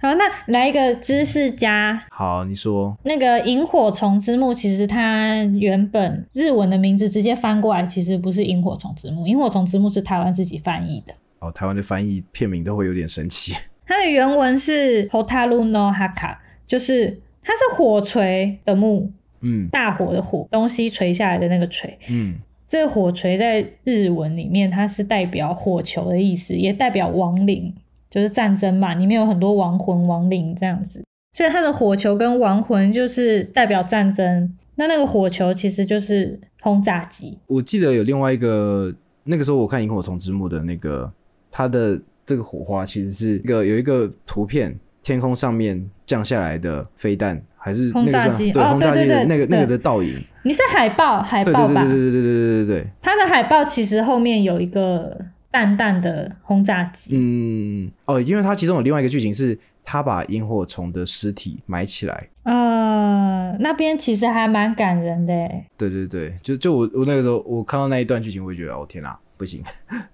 好，那来一个知识家。好，你说那个萤火虫之墓，其实它原本日文的名字直接翻过来，其实不是萤火虫之墓，萤火虫之墓是台湾自己翻译的。哦，台湾的翻译片名都会有点神奇。它的原文是 Hotaru no Haka，就是它是火锤的木，嗯，大火的火，东西垂下来的那个锤，嗯，这个火锤在日文里面它是代表火球的意思，也代表亡灵，就是战争嘛，里面有很多亡魂、亡灵这样子，所以它的火球跟亡魂就是代表战争。那那个火球其实就是轰炸机。我记得有另外一个，那个时候我看《萤火虫之墓》的那个。它的这个火花其实是一个有一个图片，天空上面降下来的飞弹，还是轰炸机？对，轰炸机的那个那个的倒影。你是海报，海报吧？对对对对对对对对对。它的海报其实后面有一个淡淡的轰炸机。嗯哦，因为它其中有另外一个剧情是，他把萤火虫的尸体埋起来。呃，那边其实还蛮感人的。对对对，就就我我那个时候我看到那一段剧情，我会觉得哦天哪，不行，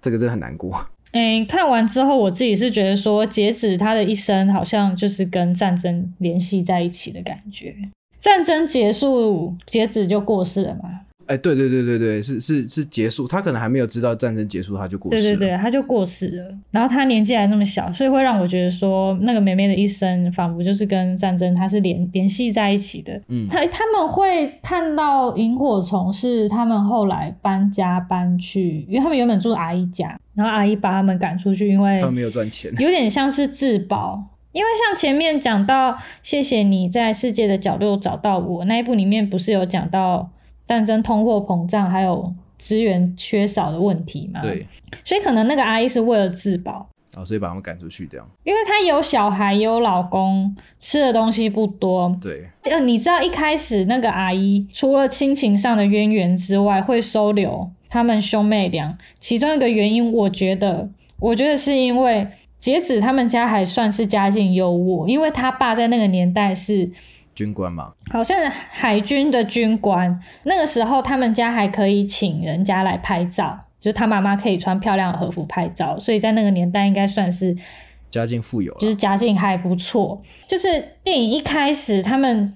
这个真的很难过。嗯，看完之后，我自己是觉得说，截止他的一生好像就是跟战争联系在一起的感觉。战争结束，截止就过世了嘛。哎，对对对对对，是是是结束，他可能还没有知道战争结束，他就过世了。对对对，他就过世了。然后他年纪还那么小，所以会让我觉得说，那个梅梅的一生仿佛就是跟战争它是联联系在一起的。嗯，他他们会看到萤火虫是他们后来搬家搬去，因为他们原本住阿姨家，然后阿姨把他们赶出去，因为他们没有赚钱，有点像是自保。因为像前面讲到，谢谢你在世界的角落找到我那一部里面，不是有讲到。战争、通货膨胀，还有资源缺少的问题嘛？对，所以可能那个阿姨是为了自保，哦，所以把他们赶出去这样。因为她有小孩，有老公，吃的东西不多。对，呃你知道一开始那个阿姨，除了亲情上的渊源之外，会收留他们兄妹俩。其中一个原因，我觉得，我觉得是因为截止他们家还算是家境优渥，因为他爸在那个年代是。军官嘛，好像是海军的军官。那个时候，他们家还可以请人家来拍照，就是他妈妈可以穿漂亮的和服拍照，所以在那个年代应该算是家境富有，就是家境还不错。就是电影一开始，他们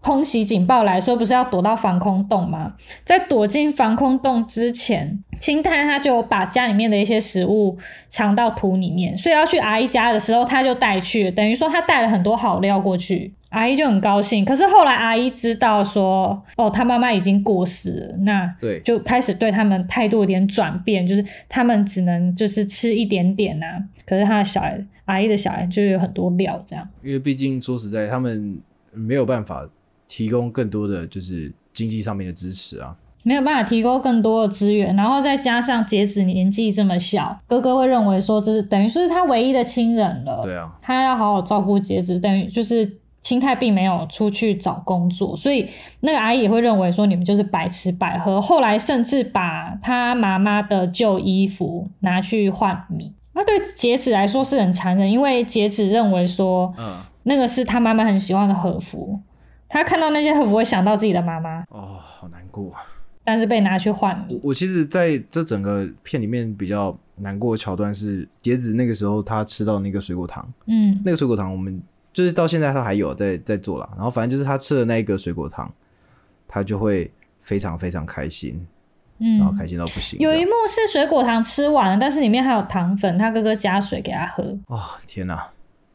空袭警报来说，不是要躲到防空洞吗？在躲进防空洞之前，青太他就把家里面的一些食物藏到土里面，所以要去阿姨家的时候，他就带去，等于说他带了很多好料过去。阿姨就很高兴，可是后来阿姨知道说，哦，他妈妈已经过世了，那对，就开始对他们态度有点转变，就是他们只能就是吃一点点呐，可是他的小孩，阿姨的小孩就有很多料这样。因为毕竟说实在，他们没有办法提供更多的就是经济上面的支持啊，没有办法提供更多的资源，然后再加上截止年纪这么小，哥哥会认为说这是等于说是他唯一的亲人了，对啊，他要好好照顾截止，等于就是。心态并没有出去找工作，所以那个阿姨也会认为说你们就是白吃白喝。后来甚至把他妈妈的旧衣服拿去换米，那对截止来说是很残忍，因为截止认为说，嗯，那个是他妈妈很喜欢的和服，他看到那些和服会想到自己的妈妈，哦，好难过。但是被拿去换米。我其实在这整个片里面比较难过的桥段是截止那个时候他吃到那个水果糖，嗯，那个水果糖我们。就是到现在他还有在在做了，然后反正就是他吃了那一个水果糖，他就会非常非常开心，嗯，然后开心到不行。有一幕是水果糖吃完了，但是里面还有糖粉，他哥哥加水给他喝。哦天哪，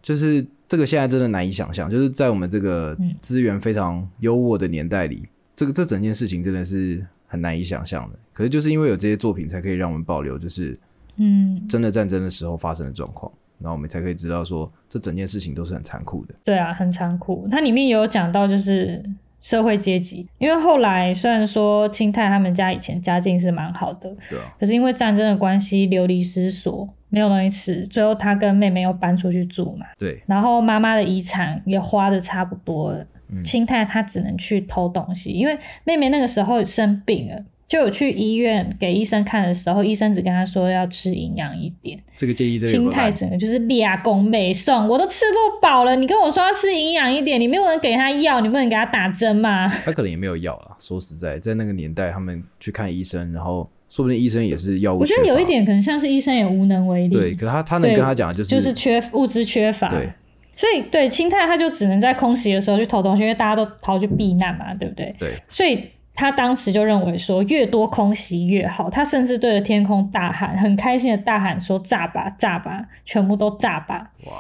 就是这个现在真的难以想象，就是在我们这个资源非常优渥的年代里，这个这整件事情真的是很难以想象的。可是就是因为有这些作品，才可以让我们保留，就是嗯，真的战争的时候发生的状况，然后我们才可以知道说，这整件事情都是很残酷的。对啊，很残酷。它里面有讲到就是。社会阶级，因为后来虽然说清泰他们家以前家境是蛮好的，对啊，可是因为战争的关系流离失所，没有东西吃，最后他跟妹妹又搬出去住嘛，对，然后妈妈的遗产也花的差不多了，青太他只能去偷东西，因为妹妹那个时候生病了。就有去医院给医生看的时候，医生只跟他说要吃营养一点。这个建议，心态整个就是俩公美送，我都吃不饱了，你跟我说要吃营养一点，你没有人给他药，你不能给他打针吗？他可能也没有药了。说实在，在那个年代，他们去看医生，然后说不定医生也是药物。我觉得有一点可能像是医生也无能为力。对，可他他能跟他讲的就是就是缺物资缺乏。对，所以对清泰他就只能在空袭的时候去偷东西，因为大家都逃去避难嘛，对不对？对，所以。他当时就认为说，越多空袭越好。他甚至对着天空大喊，很开心的大喊说：“炸吧，炸吧，全部都炸吧！”哇，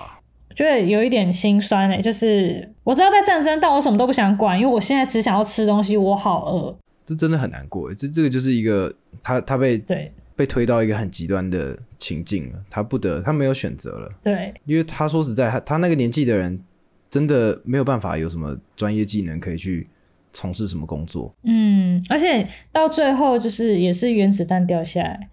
觉得有一点心酸诶，就是我知道在战争，但我什么都不想管，因为我现在只想要吃东西，我好饿。这真的很难过，这这个就是一个他他被对被推到一个很极端的情境了，他不得他没有选择了。对，因为他说实在，他他那个年纪的人真的没有办法有什么专业技能可以去。从事什么工作？嗯，而且到最后就是也是原子弹掉下来，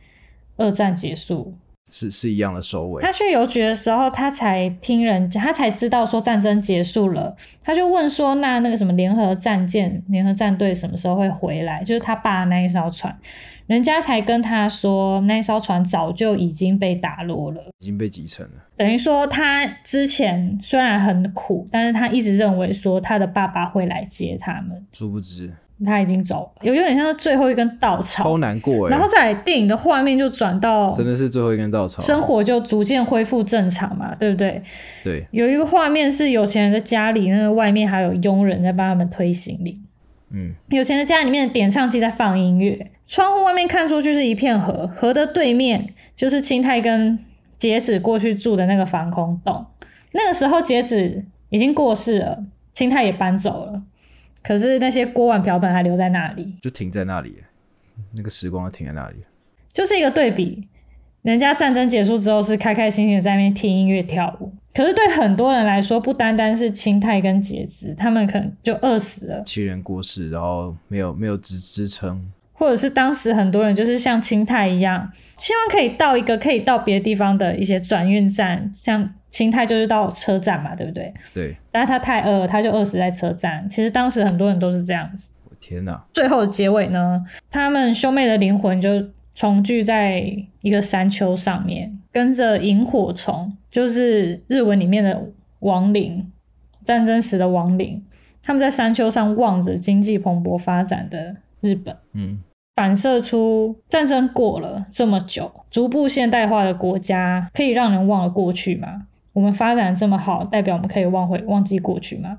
二战结束是是一样的收尾。他去邮局的时候，他才听人讲，他才知道说战争结束了。他就问说：“那那个什么联合战舰、联合战队什么时候会回来？”就是他爸那一艘船。人家才跟他说，那艘船早就已经被打落了，已经被击沉了。等于说，他之前虽然很苦，但是他一直认为说他的爸爸会来接他们。殊不知，他已经走了，有有点像最后一根稻草，超难过哎。然后在电影的画面就转到，真的是最后一根稻草，生活就逐渐恢复正常嘛，对不对？对。有一个画面是有钱人的家里，那个外面还有佣人在帮他们推行李。嗯，有钱的家里面的点唱机在放音乐。窗户外面看出去是一片河，河的对面就是青太跟截止过去住的那个防空洞。那个时候截止已经过世了，青太也搬走了，可是那些锅碗瓢盆还留在那里，就停在那里，那个时光停在那里，就是一个对比。人家战争结束之后是开开心心的在那边听音乐跳舞，可是对很多人来说，不单单是青太跟节子，他们可能就饿死了，亲人过世，然后没有没有支支撑。或者是当时很多人就是像青泰一样，希望可以到一个可以到别的地方的一些转运站，像青泰就是到车站嘛，对不对？对。但是他太饿，他就饿死在车站。其实当时很多人都是这样子。我天哪！最后的结尾呢？他们兄妹的灵魂就重聚在一个山丘上面，跟着萤火虫，就是日文里面的亡灵，战争时的亡灵。他们在山丘上望着经济蓬勃发展的日本。嗯。反射出战争过了这么久，逐步现代化的国家可以让人忘了过去吗？我们发展这么好，代表我们可以忘回忘记过去吗？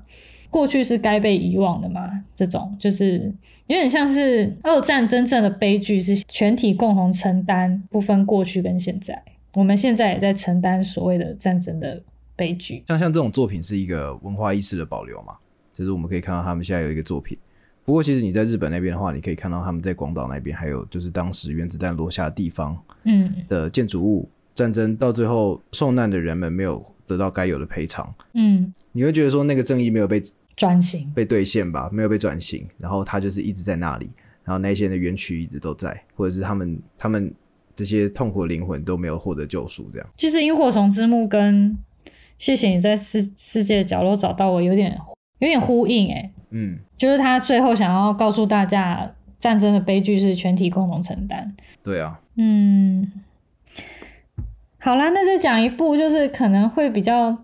过去是该被遗忘的吗？这种就是有点像是二战真正的悲剧，是全体共同承担，不分过去跟现在。我们现在也在承担所谓的战争的悲剧。像像这种作品是一个文化意识的保留嘛？就是我们可以看到他们现在有一个作品。不过，其实你在日本那边的话，你可以看到他们在广岛那边，还有就是当时原子弹落下的地方，嗯，的建筑物，战争到最后受难的人们没有得到该有的赔偿，嗯，你会觉得说那个正义没有被转型、被兑现吧？没有被转型，然后他就是一直在那里，然后那些人的冤屈一直都在，或者是他们他们这些痛苦的灵魂都没有获得救赎，这样。其实萤火虫之墓跟谢谢你在世世界的角落找到我有点有点呼应，哎。嗯，就是他最后想要告诉大家，战争的悲剧是全体共同承担。对啊，嗯，好啦，那再讲一部，就是可能会比较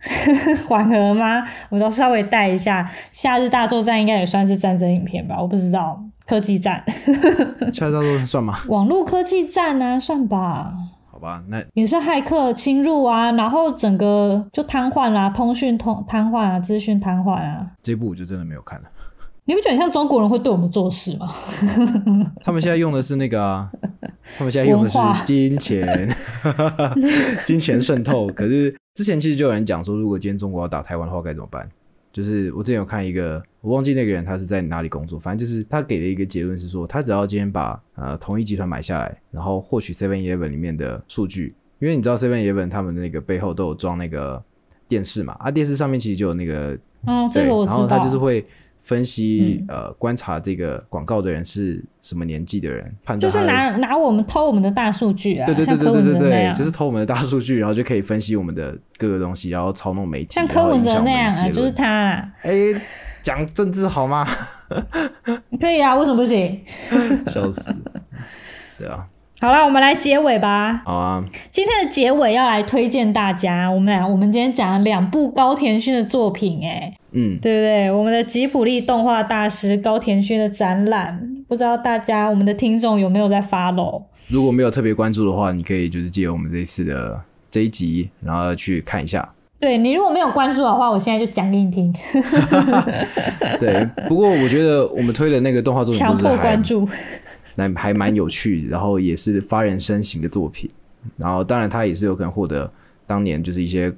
缓和吗？我都稍微带一下，《夏日大作战》应该也算是战争影片吧？我不知道，科技战，《夏日大作战》算吗？网络科技战呢，算吧。好吧，那也是骇客侵入啊，然后整个就瘫痪啦，通讯通瘫痪啊，资讯瘫痪啊。这部我就真的没有看了。你不觉得像中国人会对我们做事吗？他们现在用的是那个啊，他们现在用的是金钱，金钱渗透。可是之前其实就有人讲说，如果今天中国要打台湾的话，该怎么办？就是我之前有看一个，我忘记那个人他是在哪里工作，反正就是他给的一个结论是说，他只要今天把呃同一集团买下来，然后获取 Seven Eleven 里面的数据，因为你知道 Seven Eleven 他们那个背后都有装那个电视嘛，啊电视上面其实就有那个，嗯，这个我知道，然后他就是会。分析呃，观察这个广告的人是什么年纪的人，判断就是拿拿我们偷我们的大数据啊，对对对对对对对，就是偷我们的大数据，然后就可以分析我们的各个东西，然后操弄媒体，像柯文哲那样啊，就是他。哎，讲政治好吗？可以啊，为什么不行？笑死，对啊。好了，我们来结尾吧。好啊，今天的结尾要来推荐大家，我们俩我们今天讲了两部高田勋的作品，哎，嗯，对不对？我们的吉普力动画大师高田勋的展览，不知道大家我们的听众有没有在 follow？如果没有特别关注的话，你可以就是借我们这一次的这一集，然后去看一下。对你如果没有关注的话，我现在就讲给你听。对，不过我觉得我们推的那个动画作品强迫关注。那还蛮有趣，然后也是发人深省的作品，然后当然他也是有可能获得当年就是一些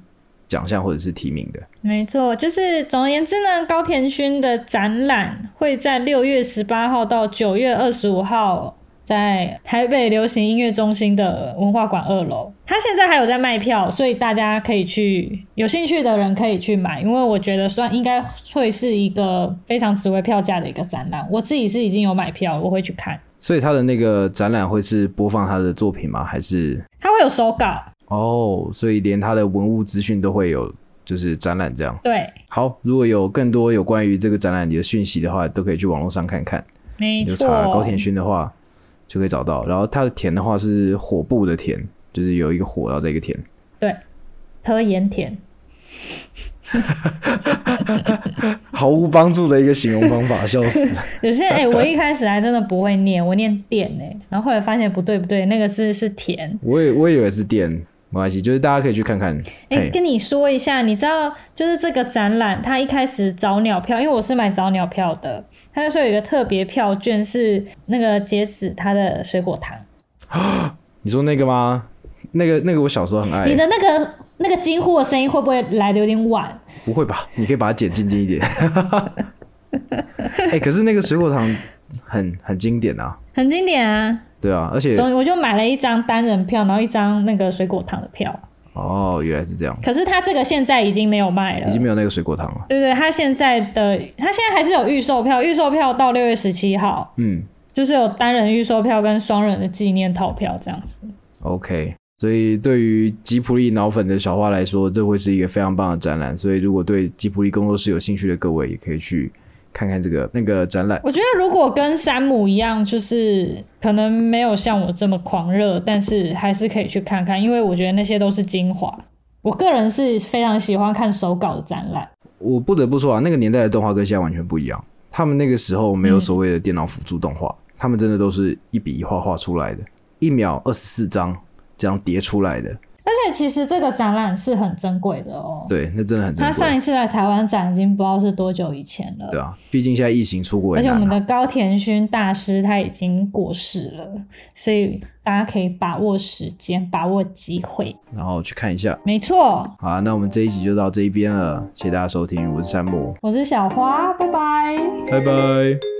奖项或者是提名的。没错，就是总而言之呢，高田勋的展览会在六月十八号到九月二十五号在台北流行音乐中心的文化馆二楼。他现在还有在卖票，所以大家可以去，有兴趣的人可以去买，因为我觉得算应该会是一个非常值回票价的一个展览。我自己是已经有买票，我会去看。所以他的那个展览会是播放他的作品吗？还是他会有手稿？哦，所以连他的文物资讯都会有，就是展览这样。对，好，如果有更多有关于这个展览里的讯息的话，都可以去网络上看看。没错，查高田勋的话就可以找到。然后他的田的话是火部的田，就是有一个火，然后这个田。对，特盐田。毫无帮助的一个形容方法，笑死！有些哎，我一开始还真的不会念，我念电哎，然后后来发现不对不对，那个字是甜。我也我也以为是电，没关系，就是大家可以去看看。哎，跟你说一下，你知道，就是这个展览，它一开始找鸟票，因为我是买找鸟票的，他就说有一个特别票券是那个截止它的水果糖。你说那个吗？那个那个，我小时候很爱。你的那个。那个惊呼的声音会不会来的有点晚？不会吧，你可以把它剪静静一点。哎，可是那个水果糖很很经典啊，很经典啊。对啊，而且我就买了一张单人票，然后一张那个水果糖的票。哦，原来是这样。可是他这个现在已经没有卖了，已经没有那个水果糖了。对对，他现在的他现在还是有预售票，预售票到六月十七号。嗯，就是有单人预售票跟双人的纪念套票这样子。OK。所以，对于吉普力脑粉的小花来说，这会是一个非常棒的展览。所以，如果对吉普力工作室有兴趣的各位，也可以去看看这个那个展览。我觉得，如果跟山姆一样，就是可能没有像我这么狂热，但是还是可以去看看，因为我觉得那些都是精华。我个人是非常喜欢看手稿的展览。我不得不说啊，那个年代的动画跟现在完全不一样。他们那个时候没有所谓的电脑辅助动画，他们真的都是一笔一画画出来的，一秒二十四张。这样叠出来的，而且其实这个展览是很珍贵的哦。对，那真的很珍贵。他上一次来台湾展已经不知道是多久以前了。对啊，毕竟现在疫情出国，而且我们的高田勋大师他已经过世了，所以大家可以把握时间，把握机会，然后去看一下。没错。好，那我们这一集就到这一边了，谢谢大家收听，我是山姆，我是小花，拜拜，拜拜。